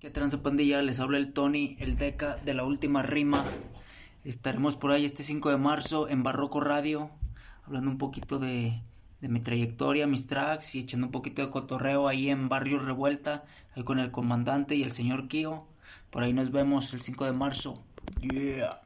Que tranza pandilla? Les habla el Tony, el Deca de la última rima. Estaremos por ahí este 5 de marzo en Barroco Radio, hablando un poquito de, de mi trayectoria, mis tracks y echando un poquito de cotorreo ahí en Barrio Revuelta, ahí con el comandante y el señor Kio. Por ahí nos vemos el 5 de marzo. Yeah.